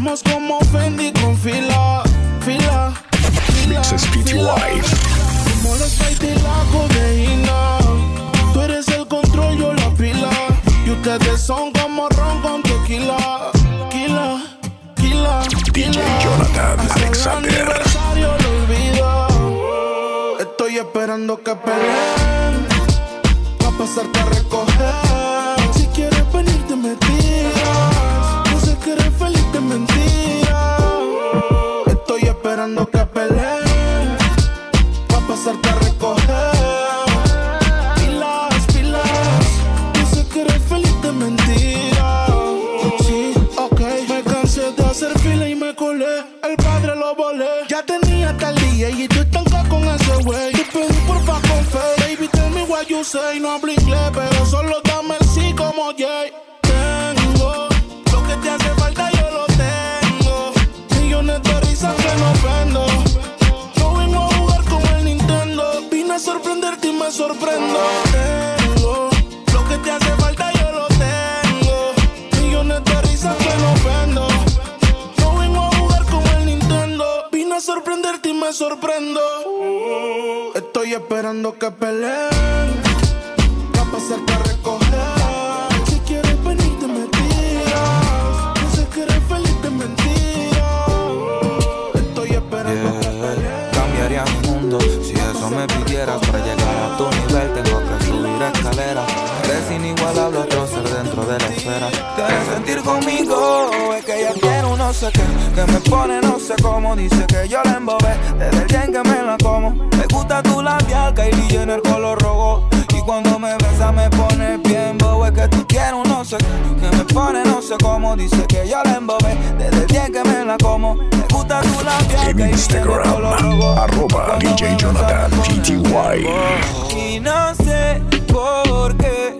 Andemos como Fendi con fila, fila, fila. fila. Como los y la codeína. Tú eres el control, yo la pila. Y ustedes son como ron con tequila. Kila, kila, DJ Jonathan Alexander. El aniversario lo olvido. Estoy esperando que peleen. Va a pasarte a recoger. Esperando que peleen. Va a pasarte a recoger. Pilas, pilas. Sé que eres feliz de mentira. Sí, ok. Me cansé de hacer fila y me colé. El padre lo volé. Ya tenía tal día y tú estás con ese güey. Te pedí porfa con fe. Baby, tell me what you say. No hablo inglés, pero solo Tengo lo que te hace falta, yo lo tengo. Millones de risas que no prendo. No vengo a jugar con el Nintendo. Vine a sorprenderte y me sorprendo. Estoy esperando que peleen. Va a pasarte a recoger. Si quieres venirte me tiras. Sé que eres feliz de mentira. Estoy esperando que peleen. Cambiaría mi mundo si eso me pidieras Para inigualable otro ser dentro de la esfera. Quieres sentir conmigo Es que ella quiere un no sé qué. Que me pone no sé cómo Dice que yo la embobé. Desde el día en que me la como. Me gusta tu labial Kylie en el color rojo. Y cuando me besa me pone bien bobo. Es que tú quieres un no sé qué. Que me pone no sé cómo Dice que yo la embobé. Desde el día en que me la como. Me gusta tu labial En Instagram, color rojo. arroba DJ Jonathan bien Y no sé por qué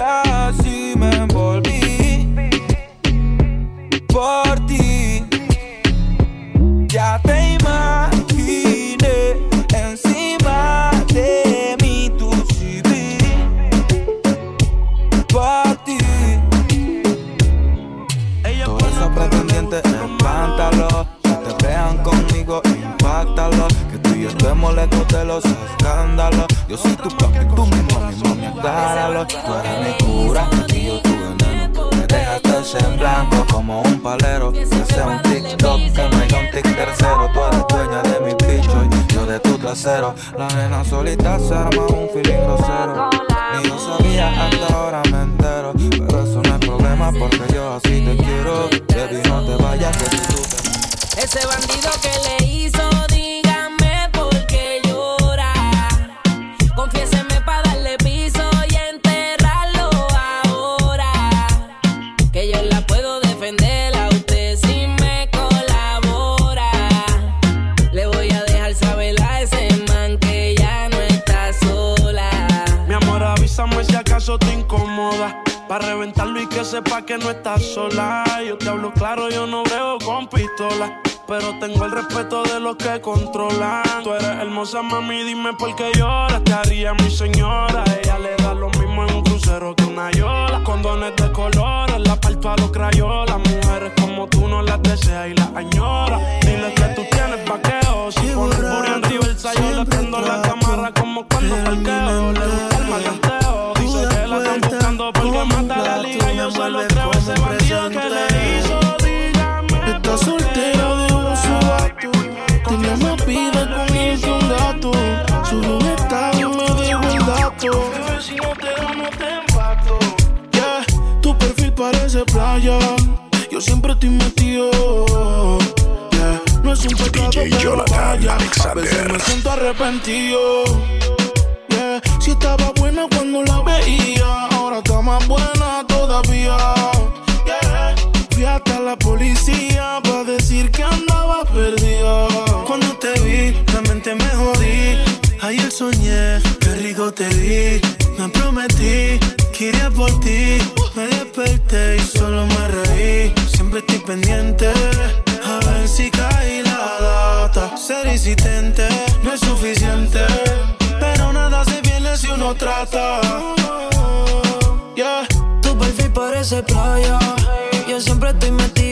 es así Me envolví Por ti Ya te imaginé Encima de mí tu CV Por ti todo eso pretendiente, espántalo. Si te vean conmigo, impactalo. Que tú y yo estemos lejos de los escándalos. Yo soy tu papi, tú mismo, mi mami, acláralo. Tú eres mi cura y yo tu veneno. Me dejaste en blanco como un palero. Que sea un TikTok, que no haya un tic tercero. Tú eres dueña de mi bicho y yo de tu trasero. La nena solita se arma un feeling grosero. Ni yo sabía hasta ahora me entero. Pero eso no es problema porque yo así te quiero. Baby, no te vayas que disfrutes. Ese bandido que le hizo, que no estás sola. Yo te hablo claro, yo no veo con pistola. Pero tengo el respeto de los que controlan. Tú eres hermosa, mami, dime por qué lloras. Te haría mi señora. Ella le da lo mismo en un crucero que una yola. Condones de colores, la parto a los crayolas. Mujeres como tú no las deseas y las añoras. Dile que tú tienes vaqueo. Si pones burro en yo le prendo la playa. Yo siempre estoy metido. Yeah, no es un pecado, DJ pero Jonathan vaya. A Alexander. veces me siento arrepentido. Yeah, si estaba buena cuando la veía, ahora está más buena todavía. Yeah, fui hasta la policía para decir que andaba perdida. Cuando te vi, realmente me jodí. Ayer soñé, qué rico te vi. Me prometí Giré por ti, me desperté y solo me reí. Siempre estoy pendiente, a ver si cae la data. Ser insistente no es suficiente, pero nada se viene si uno trata. Yeah. Tu perfil parece playa, yo siempre estoy metido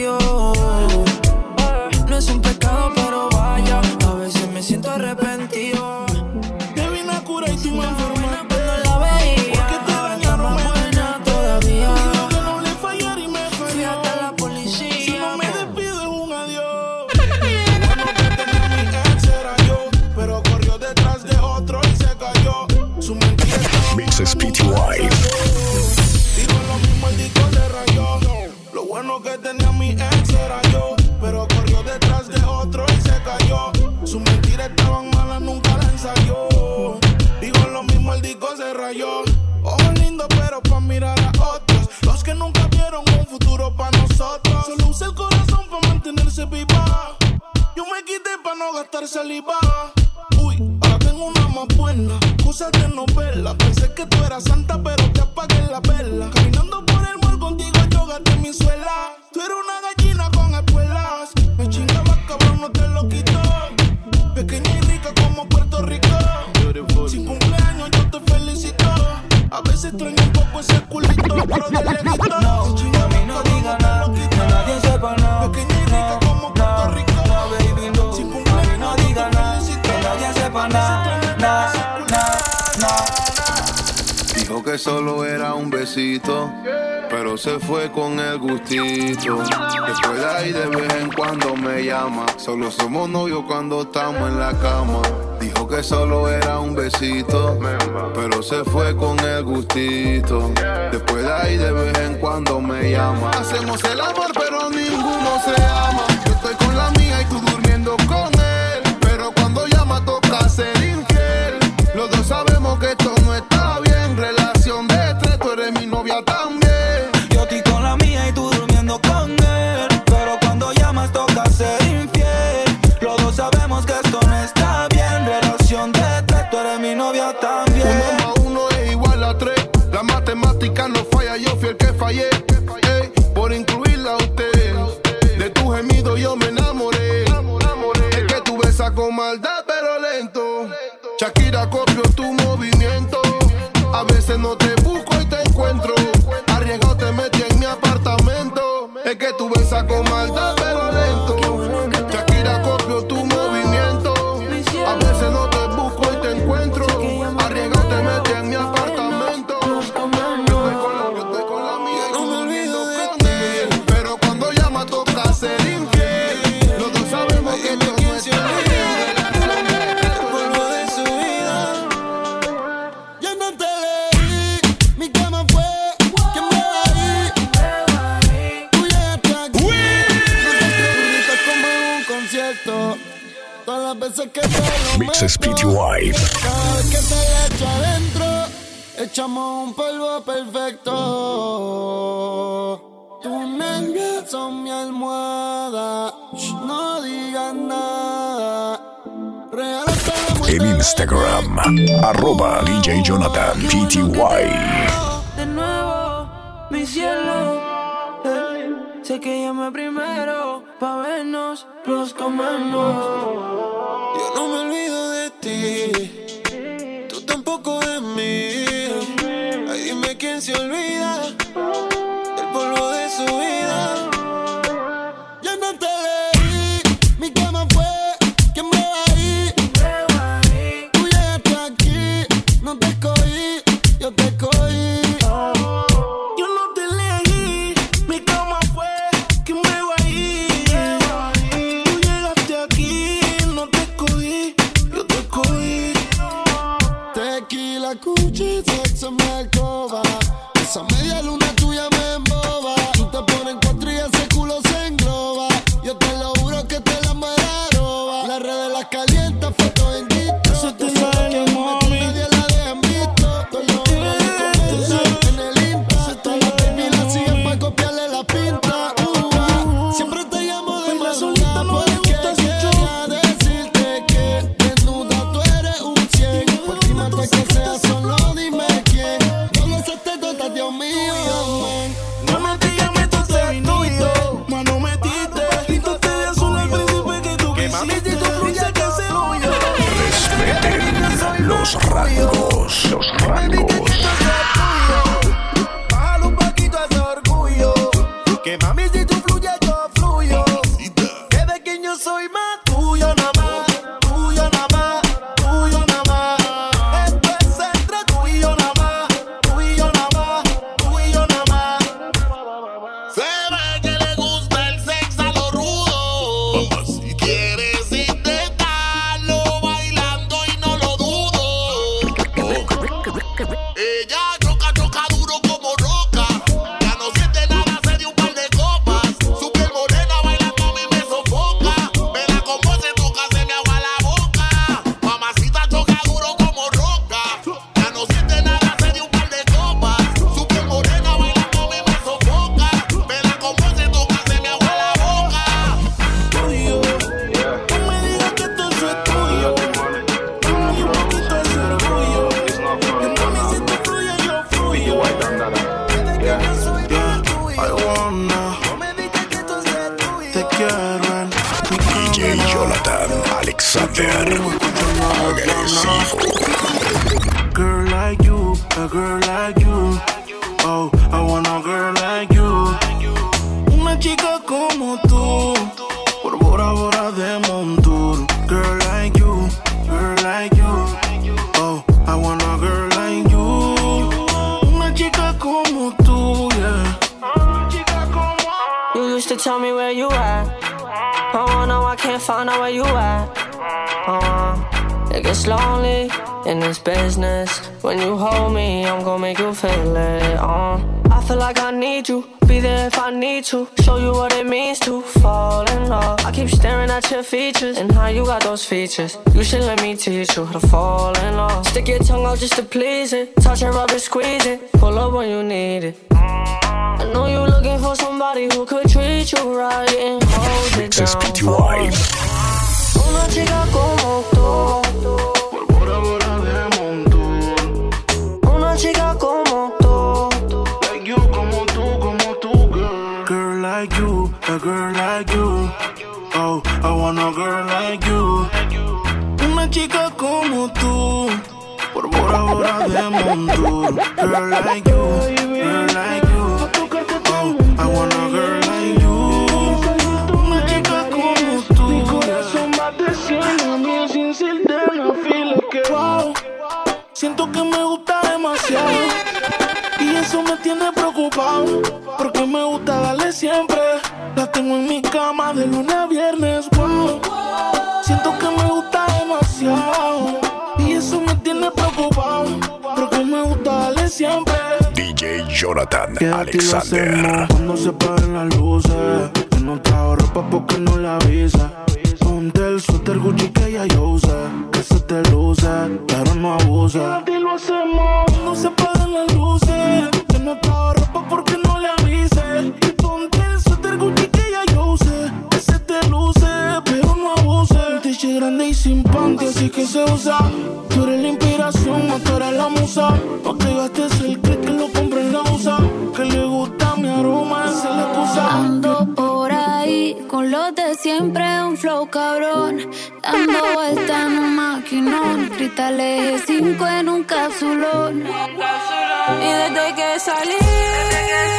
Dijo que solo era un besito, pero se fue con el gustito. Después de ahí de vez en cuando me llama, solo somos novios cuando estamos en la cama. Dijo que solo era un besito, pero se fue con el gustito. Después de ahí de vez en cuando me llama. Hacemos el amor pero ninguno se ama. Yo estoy con la mía. que fallé, ey, por incluirla a usted. De tu gemido yo me enamoré. Es que tú besas con maldad, pero lento. Shakira con Todas las veces que te lo Mix Speedy White. Cada vez que te la echo adentro, echamos un polvo perfecto. Tus nalgas son mi almohada. No digas nada. En Instagram, arroba DJ Jonathan PTY. De nuevo, mi cielo. Sé que llamé primero pa' vernos, los comemos. Yo no me olvido de ti, tú tampoco de mí. Ay, dime quién se olvida del polvo de su vida. I want a girl like you. Una chica como tú, por Bora Bora de Montour. Girl like you, girl like you. Oh, I want a girl like you. Una chica como tú, yeah. You used to tell me where you at. Oh no, I can't find out where you at. Uh, it gets lonely in this business. When you hold me, I'm gonna make you feel it. Uh, I feel like I need you. Be there if I need to. Show you what it means to fall in love. I keep staring at your features and how you got those features. You should let me teach you how to fall in love. Stick your tongue out just to please it. Touch and rub it, squeeze it. Pull up when you need it. I know you're looking for somebody who could treat you right and hold it down. Una chica como tú, a girl like you. Oh, I want a girl like you. Una chica como tú, por Bora Bora de Montour. Girl like you, girl like you. Oh, I want a girl like you. Una chica como tú. Mi corazón va de cien a mil sin ser de una fila que wow. Siento que me gusta demasiado. Y eso me tiene preocupado. Porque me gusta darle siempre. La tengo en mi cama de lunes a viernes. Wow. Siento que me gusta demasiado. Y eso me tiene preocupado. Porque me gusta darle siempre. DJ Jonathan lo Alexander. Cuando se paren las luces. Yo no trajo ropa porque no la avisa. Ponte el suéter Gucci que ya yo usé. Que se te luce, pero no. Quédate y lo hacemos Cuando se paren las que se usa. Tú eres la inspiración, tú eres la musa. No te gastes el que lo compre en la usa. Que le gusta mi aroma, esa es la. Ando por ahí con los de siempre, un flow cabrón. Dando vuelta en un maquinón. Cristales 5 en un capsulón. Y desde que salí, todos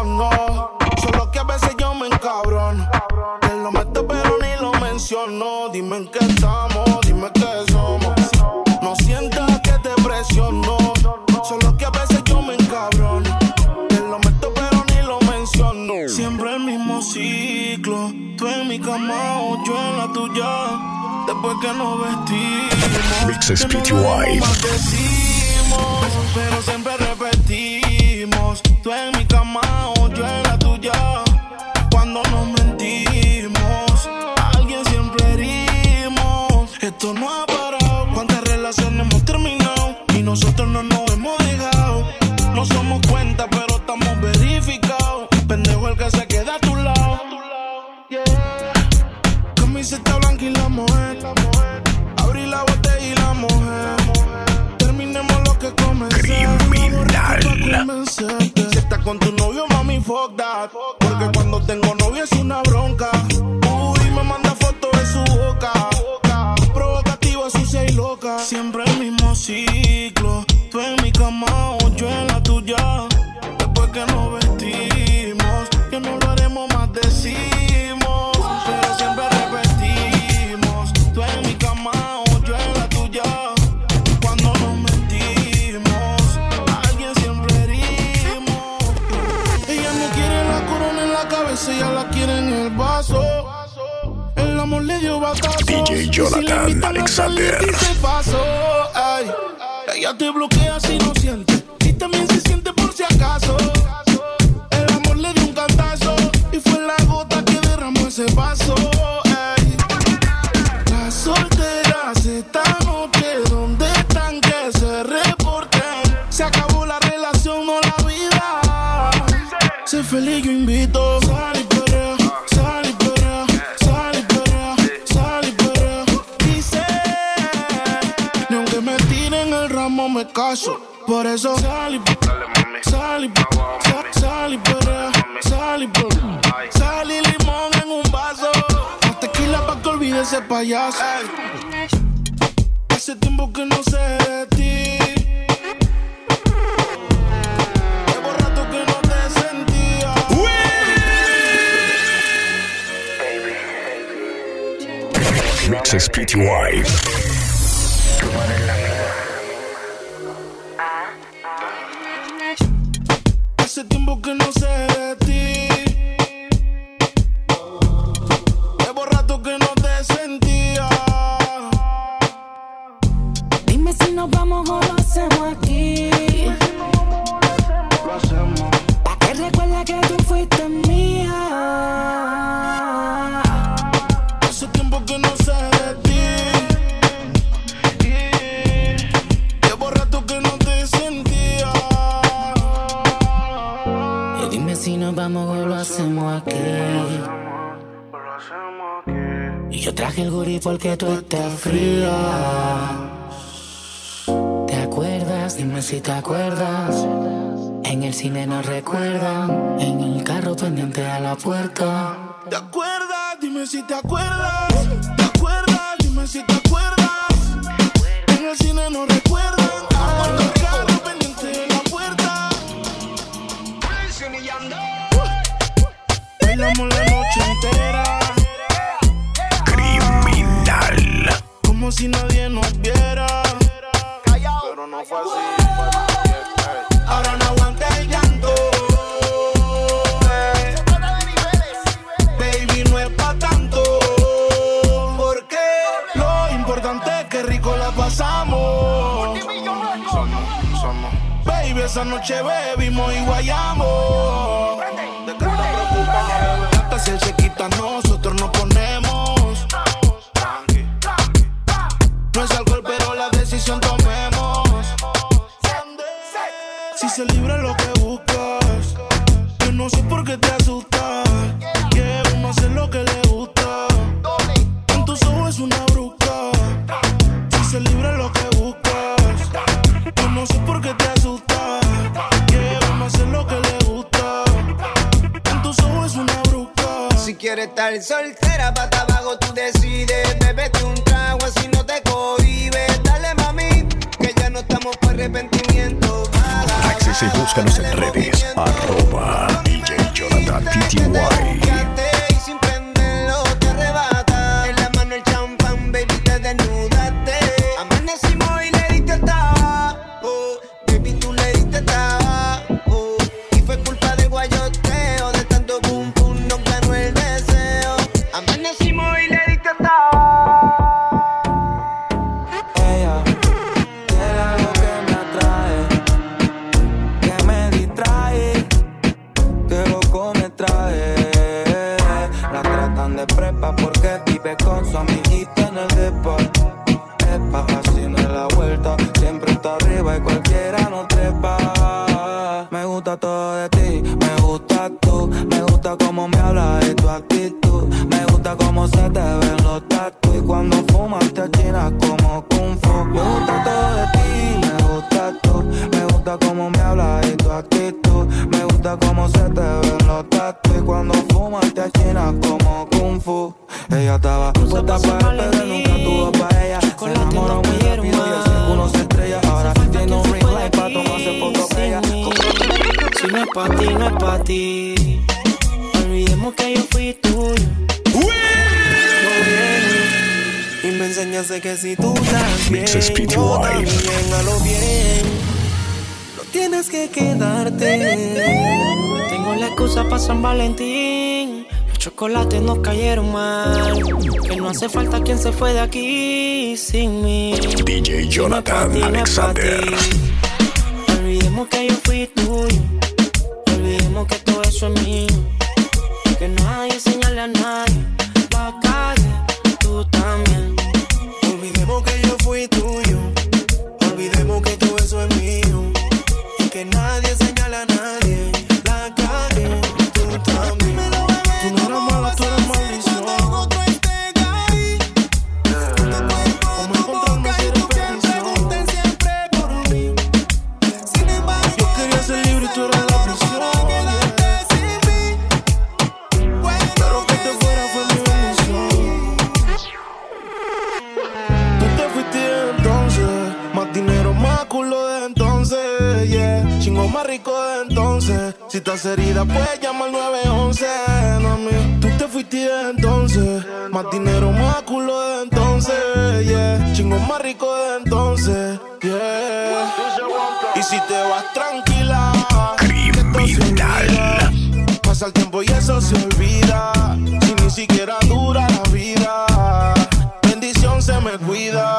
Presiono. Solo que a veces yo me encabrono. Te lo meto, pero ni lo menciono. Dime en qué estamos, dime qué somos. No sientas que te presiono. Solo que a veces yo me encabrono. Te lo meto, pero ni lo menciono. Siempre el mismo ciclo. Tú en mi cama o yo en la tuya. Después que nos vestimos. Mixes no PTY. Jonathan salir, Alexander. dice paso. Ay, ella te bloquea si no Por eso sal y sal y sal, y sal y. Sal limón en un vaso. Más tequila pa' que olvide ese payaso. Hace tiempo que no sé de ti. Llevo rato que no te sentía. Mixes PTY. Traje el gurí porque tú estás fría. ¿Te acuerdas? Dime si te acuerdas. En el cine nos recuerdan. En el carro pendiente a la puerta. ¿Te acuerdas? Dime si te acuerdas. ¿Te acuerdas? Dime si te acuerdas. En el cine no recuerdan. Aguanta el carro pendiente de la puerta. Bailamos la noche entera. Como si nadie nos viera. Pero no fue así. Ahora no aguanta el llanto. Baby, no es pa' tanto. Porque lo importante es que rico la pasamos. Baby, esa noche bebimos y guayamos. Hasta se estar soltera, pata abajo tú decides. Bébete un trago así no te cohibes. Dale mami, que ya no estamos para arrepentimiento. Síguenos y búscanos en redes. Arroba DJ. Ti. Olvidemos que yo fui tuyo. Y me enseñaste que si tú estás bien, yo también a lo bien. No tienes que quedarte. Tengo la excusa para San Valentín. Los chocolates nos cayeron mal. Que no hace falta quien se fue de aquí sin mí. DJ Jonathan Alexander. Olvidemos que yo fui tuyo. Eso es mío. Que nadie a nadie. Si estás herida, puedes llamar 911, mami. Tú te fuiste entonces, más dinero, más culo de entonces, yeah. Chingo más rico de entonces, yeah. Y si te vas tranquila, Criminal. Pasa el tiempo y eso se olvida. Si ni siquiera dura la vida. Bendición se me cuida.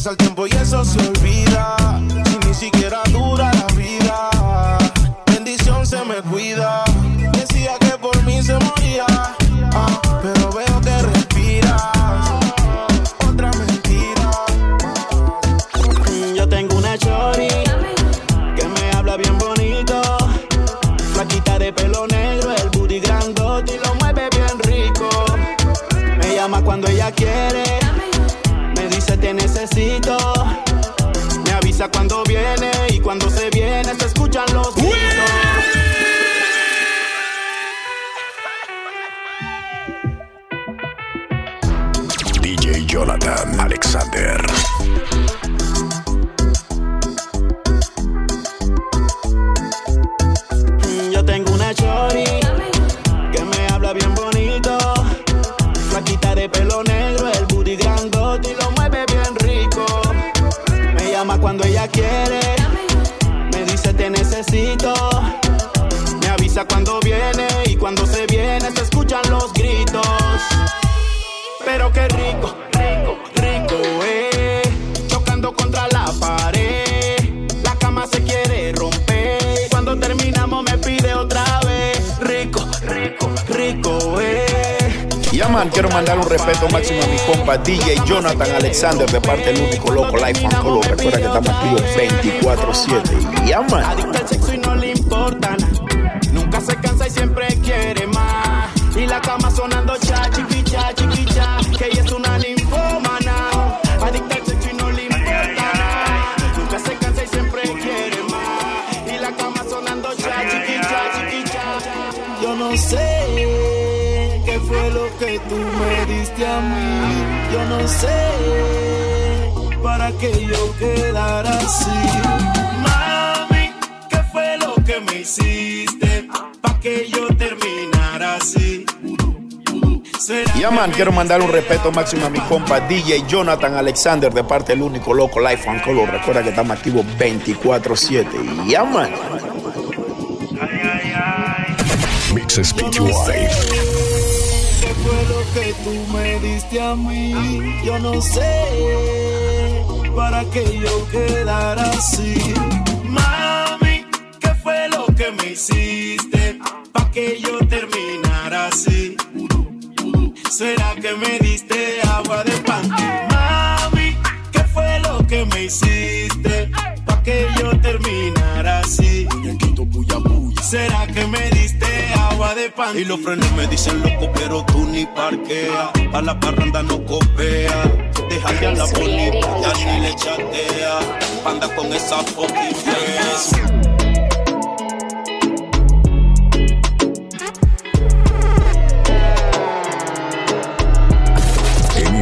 Pasa el tiempo y eso se DJ Jonathan Alexander. Yo tengo una chori que me habla bien bonito. Flaquita de pelo negro, el booty grandote y lo mueve bien rico. Me llama cuando ella quiere, me dice te necesito. Me avisa cuando viene y cuando se viene se escuchan los gritos. Pero qué rico, rico, rico, eh. Chocando contra la pared, la cama se quiere romper. Cuando terminamos me pide otra vez, rico, rico, rico, eh. Ya man, quiero mandar un respeto máximo a mi compa DJ Jonathan Alexander de parte del único loco Life on Color. Recuerda que estamos activos 24-7. Ya man. Adicta al sexo y no le importa nada. Nunca se cansa y siempre quiere más. Y la cama sonando. Que ella es una ninfómana. Adicta al sexo y no le importa nada. Nunca se cansa y siempre quiere más. Y la cama sonando cha, chiquicha, chiquicha. Yo no sé qué fue lo que tú me diste a mí. Yo no sé para que yo quedara así. Mami, ¿qué fue lo que me hiciste? Pa' que yo terminara así. ¿Será Ya man, quiero mandar un respeto máximo a mi compa DJ Jonathan Alexander de parte del único loco Life on Color. Recuerda que estamos activos 24-7. Ya man. ¿Qué fue lo que tú me diste a mí? Yo no sé para que yo quedara así. Mami, ¿qué fue lo que me hiciste? Pa' que yo terminara así. ¿Será que me diste agua de pan? Mami, ¿qué fue lo que me hiciste? Pa' que yo terminara así. ¿Será que me diste agua de pan? Y los frenos me dicen loco, pero tú ni parquea. A la parranda no copea. Déjate a la bonita, ya ni le chatea. Anda con esa fucking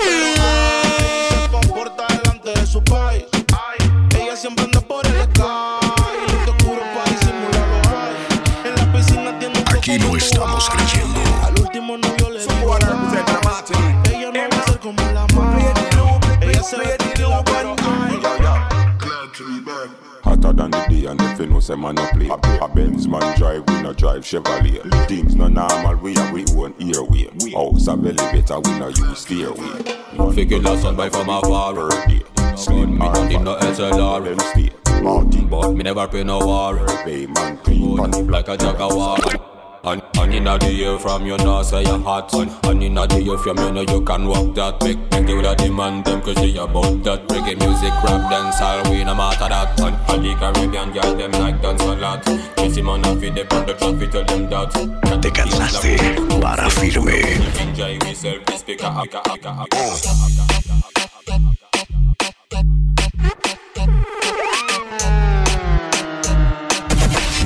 Se comporta delante de su país. Ella siempre anda por el Aquí no estamos creyendo. Al último than the day and if you know say man no play. A, Benz man drive, we no drive Chevrolet. Things no normal, we have we own airway. House a better, we no use stairway. Figure la son by from afar. Slim me don't need no SLR Martin. But me never pay no war. Bay man clean Like a jaguar and, and inna the air from you know say you hot. Son And inna the air from you know you can walk that Make, make you the demand them cause you about that. Reggae music, rap, dance, all we no matter that. And, and the Caribbean girl them like dance a lot. Kissy man a feed them on the traffic tell them that Te cansaste para firme. Enjoy yourself, this speaker, speaker, speaker,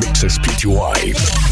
Mixes PTY. Them not ready, shatter. Hands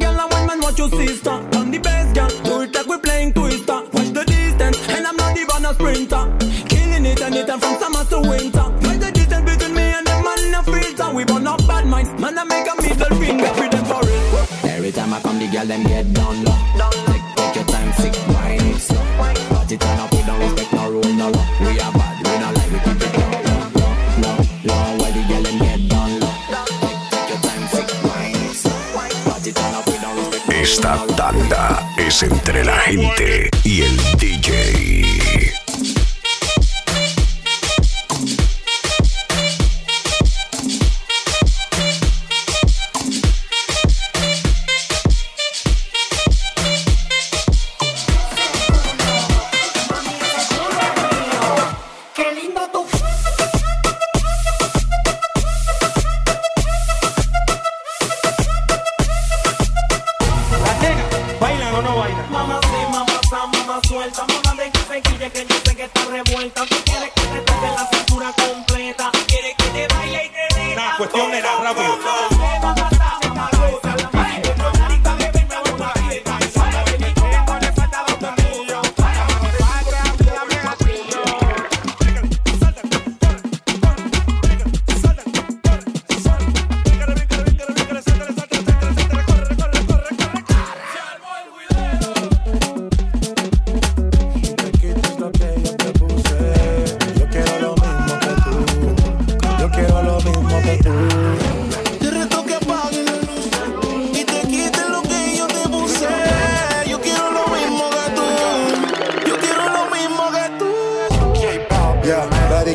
girl and white man watch your sister. I'm the best girl, do it like we're playing twister. Push the distance, and I'm not even a sprinter. Killing it anytime from summer to winter. Push the distance between me and the man no filter. We burn up bad minds, man. I make a middle finger for them get down. Law. tanda es entre la gente y el DJ.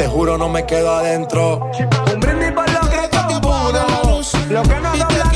Te juro, no me quedo adentro. Un brindis por lo que somos. Lo que nos dobla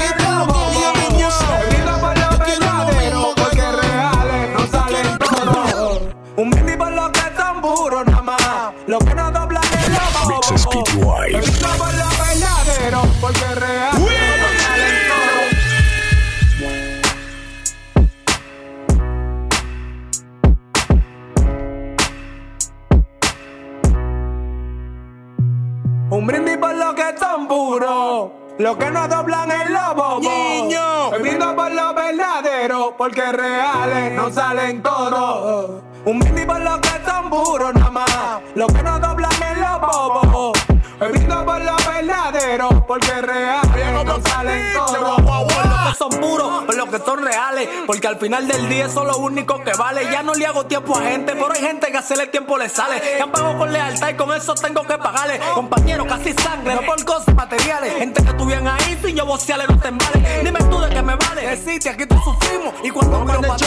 Lo que no doblan es los bobos. Niño. Brindo por lo verdadero, porque reales no salen todos. Un brindis por lo que son puros nada más. Lo que no doblan bobos. Me brindo por lo verdadero, porque reales no salen todos. Por lo que son puros, por lo que son reales. Porque al final del día eso es lo único que vale. Ya no le hago tiempo a gente, pero hay gente que hacerle tiempo le sale. Que han pagado con lealtad y con eso tengo que pagarle. Compañeros, casi sangre, no por cosas materiales. Gente que estuvieran ahí sin yo vocearle no te vale. Dime tú de qué me vale. Deciste, aquí te sufrimos. Y cuando miro para.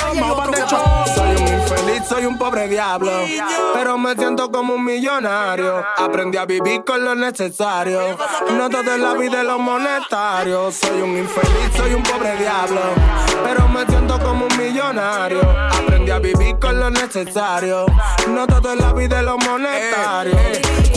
Soy un infeliz, soy un pobre diablo. Pero me siento como un millonario. Aprendí a vivir con lo necesario. No todo en la vida es lo monetario. Soy un infeliz, soy un pobre diablo. Pero me siento como un millonario. Aprendí a vivir con lo necesario. No todo en la vida es lo monetario.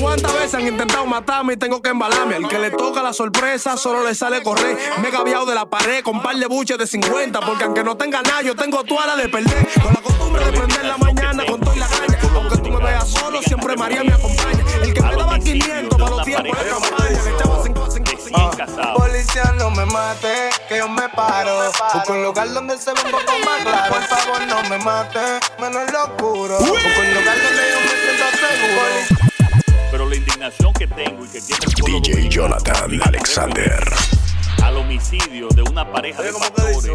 ¿Cuántas veces han intentado matarme y tengo que embalarme? Al que le toca la sorpresa solo le sale correr. Me he gaviado de la pared con par de buches de 50. Porque aunque no tenga nada, yo tengo toda la de perder. Con la costumbre de prender la mañana con toda la caña. Aunque tú me veas solo, siempre María me acompaña. El que me daba 500 para los tiempos de campaña. Le echaba 5, 5, 5. Policía, no me mate, que yo me paro. Busco un lugar donde se ve un poco más claro. Por favor, no me mate, menos lo oscuro. Busco un lugar donde yo me siento seguro. Pero la indignación que tengo y que tiene DJ Jonathan Alexander. al homicidio de una pareja de pastores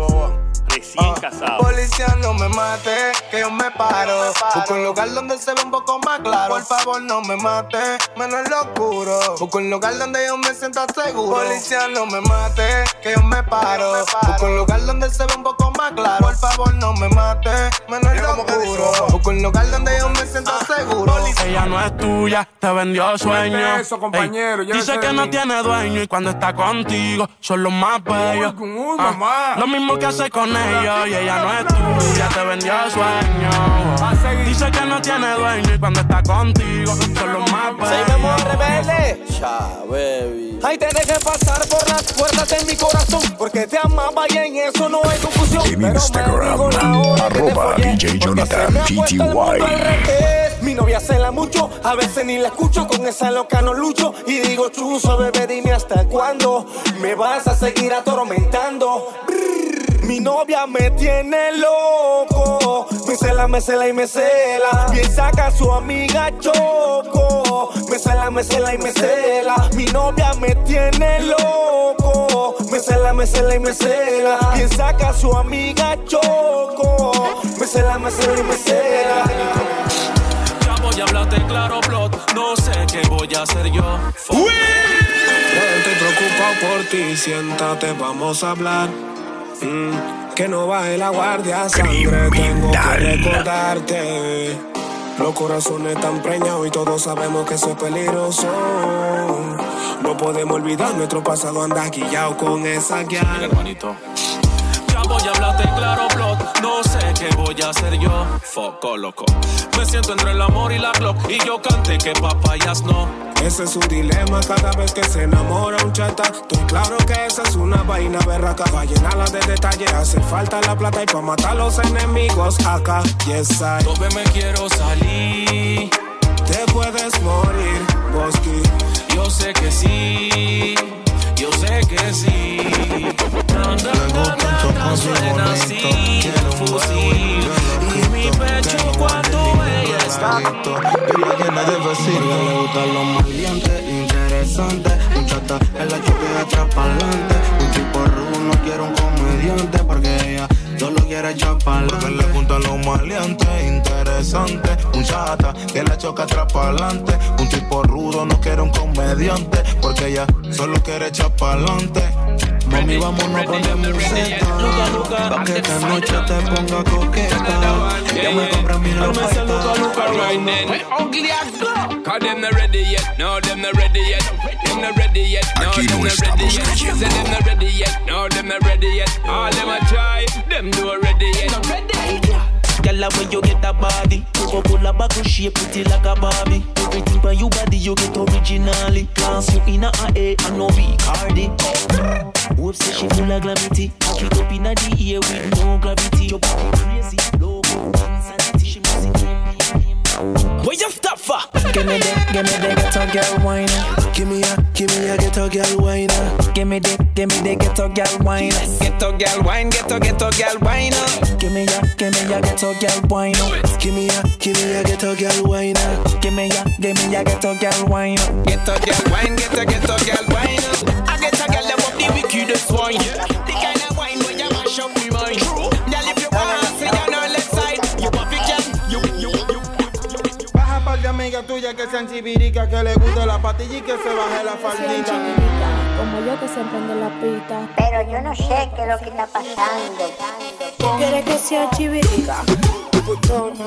recién casados. Policía, no me mate, que yo me paro. Busco un lugar donde se ve un poco más claro. Por favor, no me mate, menos lo oscuro. Busco un lugar donde yo me sienta seguro. Policía, no me mate, que yo me paro. Busco un lugar donde se ve un poco más claro. Por favor, no me mate, menos lo oscuro. Busco un lugar donde yo me sienta seguro. Ella no es tuya, te vendió sueño. Eso, compañero, Ey, dice que no tiene dueño y cuando está contigo son los más bellos. uy, Ah, mamá. Lo mismo que hace con ellos y ella no es tuya, te vendió sueño. Dice que no tiene dueño y cuando está contigo son los más bellos. rebelde. Ay, te dejé pasar por las puertas de mi corazón. Porque te amaba y en eso no hay confusión. En Pero me Instagram, arroba DJ Jonathan PTY. Mi novia se la mucho, a veces ni la escucho. Con esa loca no lucho. Y digo, chuzo, bebé, dime hasta cuándo me vas a seguir atormentando. Brrr, Mi novia me tiene loco. Me cela, me cela y me cela. Bien saca a su amiga Choco. Me cela, me cela y me cela. Mi novia me tiene loco. Me cela, me cela y me cela. Bien saca a su amiga Choco. Me cela, me cela y me cela. Ya voy a hablarte claro, plot. No sé qué voy a hacer yo. Fuck. Estoy preocupado por ti, siéntate, vamos a hablar. Mm, que no baje la guardia, sangre, tengo que recordarte. Los corazones están preñados y todos sabemos que eso es peligroso. No podemos olvidar nuestro pasado anda guillado con esa guía. Voy a hablarte claro, plot. No sé qué voy a hacer yo. Foco, loco. Me siento entre el amor y la Glock. Y yo canté que papayas no. Ese es un dilema cada vez que se enamora un chata. Estoy claro que esa es una vaina berraca. Pa' llenarla de detalles hace falta la plata y pa' matar a los enemigos acá. Yes, I. Tope me quiero salir. Te puedes morir, Bosky. Na, suena así el fusil. Y mi pecho cuando ella está. Y la llena de vecinos. Le gustan los maleantes, interesantes. Un chata en la choque de atrás pa'lante. Un tipo rudo no quiere un comediante. Porque ella solo quiere echar. Porque le gustan los maleantes, interesantes. Un chata que la choca atrás pa'lante. Un tipo rudo no quiere un comediante. Porque ella solo quiere echar pa'lante. Mami, vámonos a poner museta. Pa' que esta noche te ponga coqueta. Ya me compré mi ropa y Cause them not ready yet, no, them not ready yet. Them not ready yet, no, Aquí them not ready yet. creyendo. Say them not ready yet, no, them not ready yet. All them a try, them no ready yet. The way you get that body, you go pull a back and shape it like a Barbie. Everything by you body you get originally. Class you in a A and no B Cardi. Hope say she full of glamity. It up in a the air with no gravity. Your body crazy, insanity. She must Where you stop for? Give me that, give me that ghetto girl wine. Give me a, give me a ghetto girl wine. Give me that, give me that ghetto girl wine. Ghetto girl wine, ghetto ghetto girl wine. Give me a, give me a ghetto girl wine. Give me a, give me a ghetto girl wine. Give me a, give me a ghetto girl wine. Ghetto girl wine, ghetto ghetto girl wine. I get a girl that want the wickedest wine. Que sean chivíricas, que le guste la patilla y que se baje la faldita. Como yo que se prende la pita. Pero yo no sé qué es lo que está pasando. ¿Tú quieres que sea chivirica? Putona,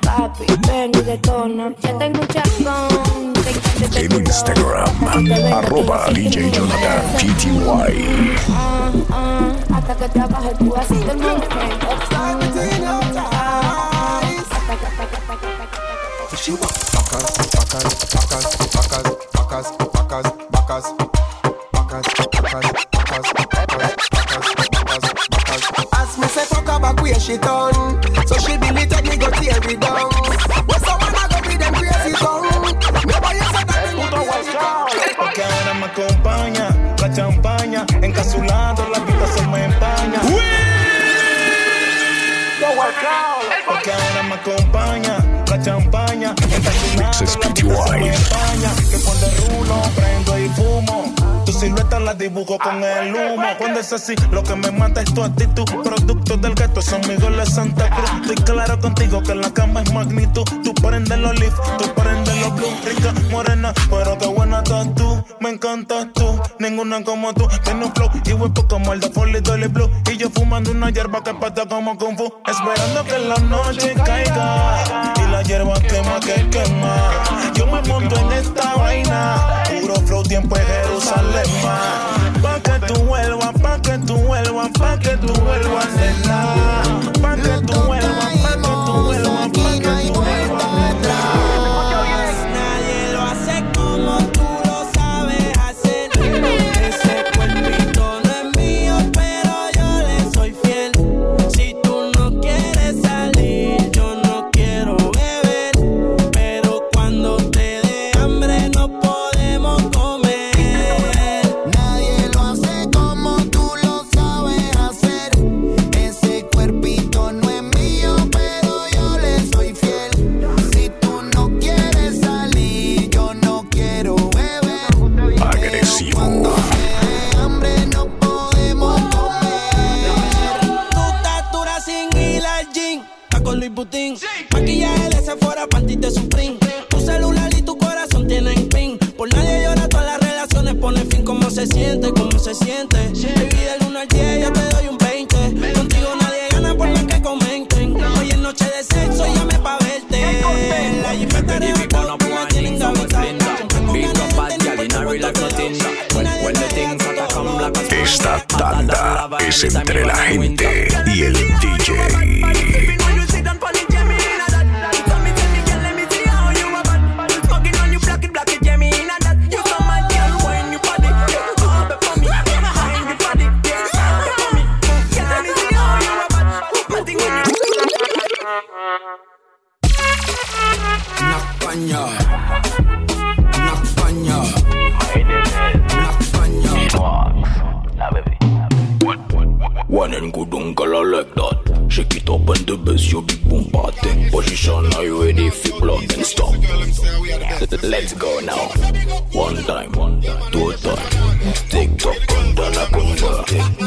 papi, ven y detona. Yo tengo un encanta En Instagram, arroba DJ Jonathan. Ah, ah, hasta que trabaje tú así el movimiento. Ah, ah, hasta que- hasta que- hasta que- hasta que- As me say fuck her back where she done So she believe that me go tear it down Empaña. Que cuando rulo, prendo y fumo. Tu silueta la dibujo con el humo. Cuando es así, lo que me mata es tu actitud. Producto del gato, son mis goles Santa Cruz. Estoy claro contigo que la cama es magnitud. Tú prendes los leaf, tú prendes los blue. Rica, morena, pero qué buena estás tú. Me encantas tú, ninguna como tú. Tiene un flow y huepo como el de Foley Dolly Blue. Y yo fumando una hierba que pata como Kung Fu. Esperando que la noche caiga. Hierba quema que quema. Yo me monto en esta vaina. Puro flow, tiempo en Jerusalén. ma. Pa' que tú vuelvas, pa' que tú vuelvas, pa' que tú vuelvas, nena. España. Una España. Good uncle I like that. Shake it up and the bass, you big boom party. Position, are you ready? If block and stop. Let's go now. One time, one time, two time. Tick tock, kunda na kunda. Tick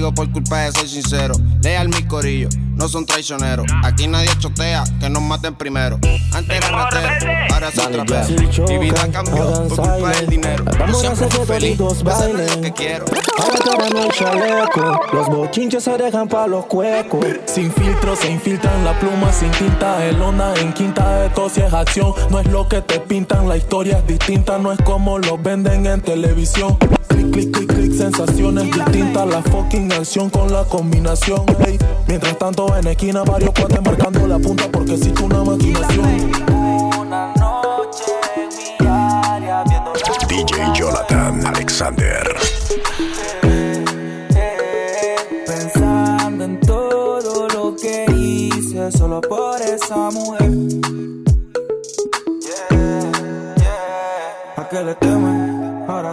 Por culpa de ser sincero. Lea mi corillo, no son traicioneros. Aquí nadie chotea, que nos maten primero. Antes era ratero, ahora soy trapero. Mi vida cambió por culpa del dinero. Yo Vamos a siempre hacer fui que feliz, sé lo bailen. que quiero. Ahora cara no hay chaleco, los bochinches se dejan pa' los cuecos. Sin filtro se infiltran la pluma sin tinta El onda en quinta de tos y es acción No es lo que te pintan, la historia es distinta No es como lo venden en televisión Clic, clic, clic, clic, sensaciones distintas La fucking acción con la combinación hey. Mientras tanto en esquina varios cuates marcando la punta Porque existe una maquinación DJ Jonathan Alexander. Pensando en todo lo que hice solo por esa mujer. ¿A qué le temen?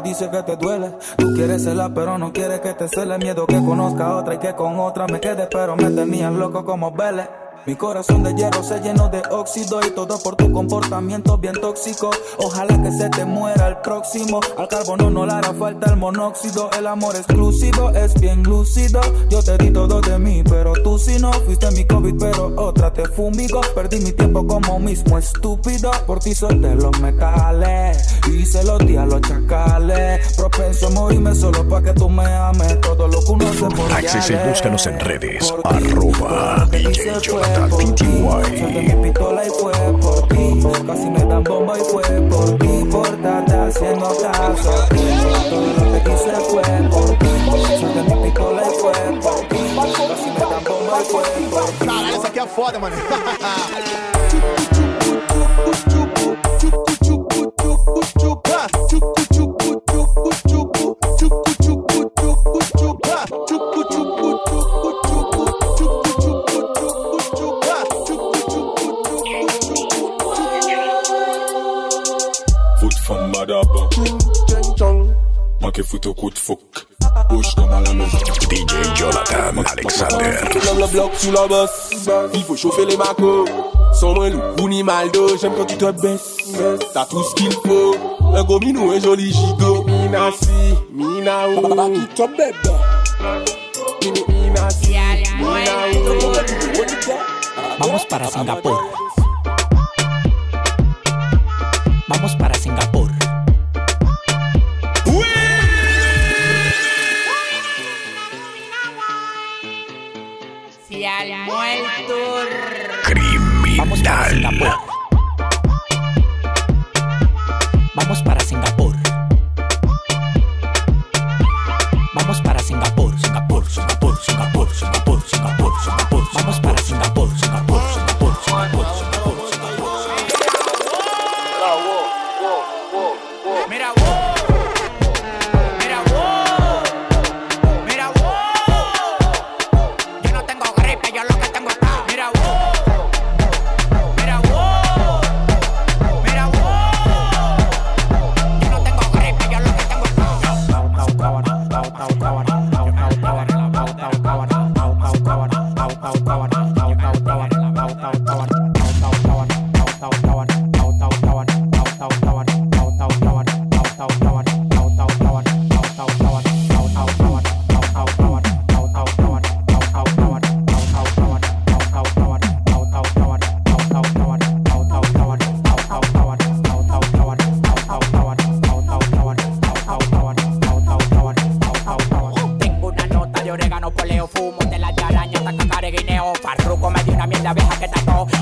Dice que te duele. Tú quieres celar, pero no quieres que te cele. Miedo que conozca a otra y que con otra me quede, pero me tenían loco como Vélez. Mi corazón de hierro se llenó de óxido y todo por tu comportamiento bien tóxico. Ojalá que se te muera el próximo. Al carbono no le hará falta el monóxido. El amor exclusivo es bien lúcido. Yo te di todo de mí, pero tú si no fuiste mi COVID, pero otra te fumigó. Perdí mi tiempo como mismo estúpido. Por ti solté los metales. Hice los días los chacales. Propenso a morirme solo para que tú me ames. Todo lo que uno se por Accese y búscanos en redes. Arroba DJ Solté mi pistola y fue por ti. Casi me dan bomba y fue por ti. Por estarte haciendo caso a ti. Todo lo que quise fue por ti. Por me bomba y fue. Caralho, isso aqui é foda, mano. if we took fuck. La maison. DJ Jonathan Alexander. Bloc, sous la bosse. Il faut chauffer les macos. Sans moi, ni maldo. J'aime quand tu te baisses. T'as tout ce qu'il faut. Un gros un joli gigot. Mina si, mina ou. Qui te bête. Mini, mina si. Vamos para Singapur. Vamos para Singapur. Criminal.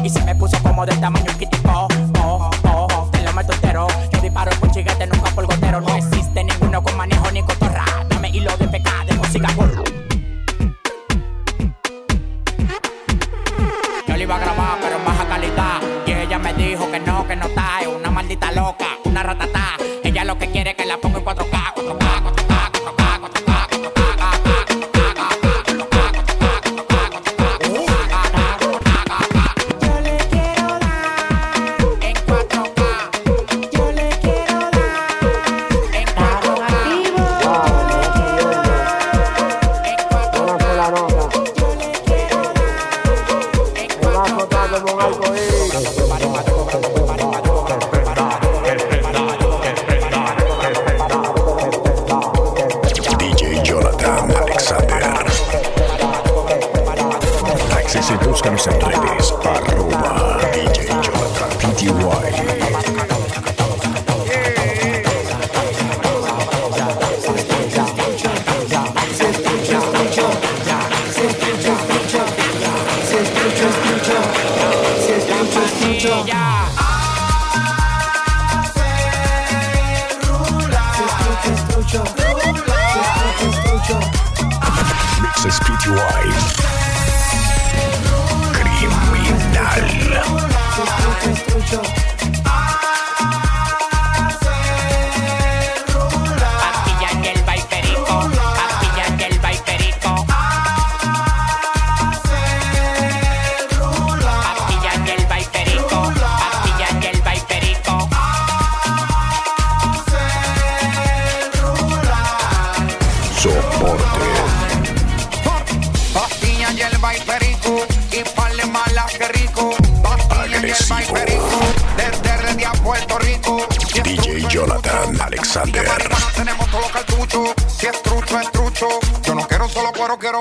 y se me puso como del tamaño un kitipo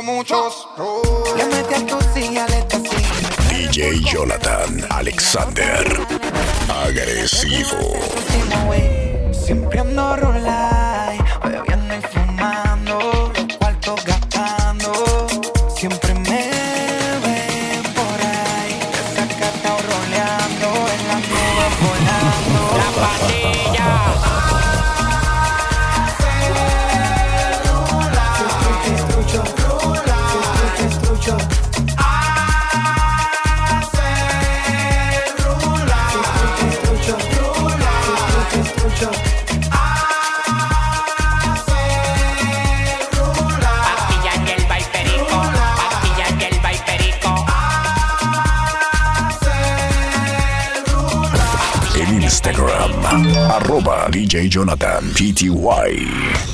muchos. DJ Jonathan Alexander. Agresivo. DJ Jonathan Pty.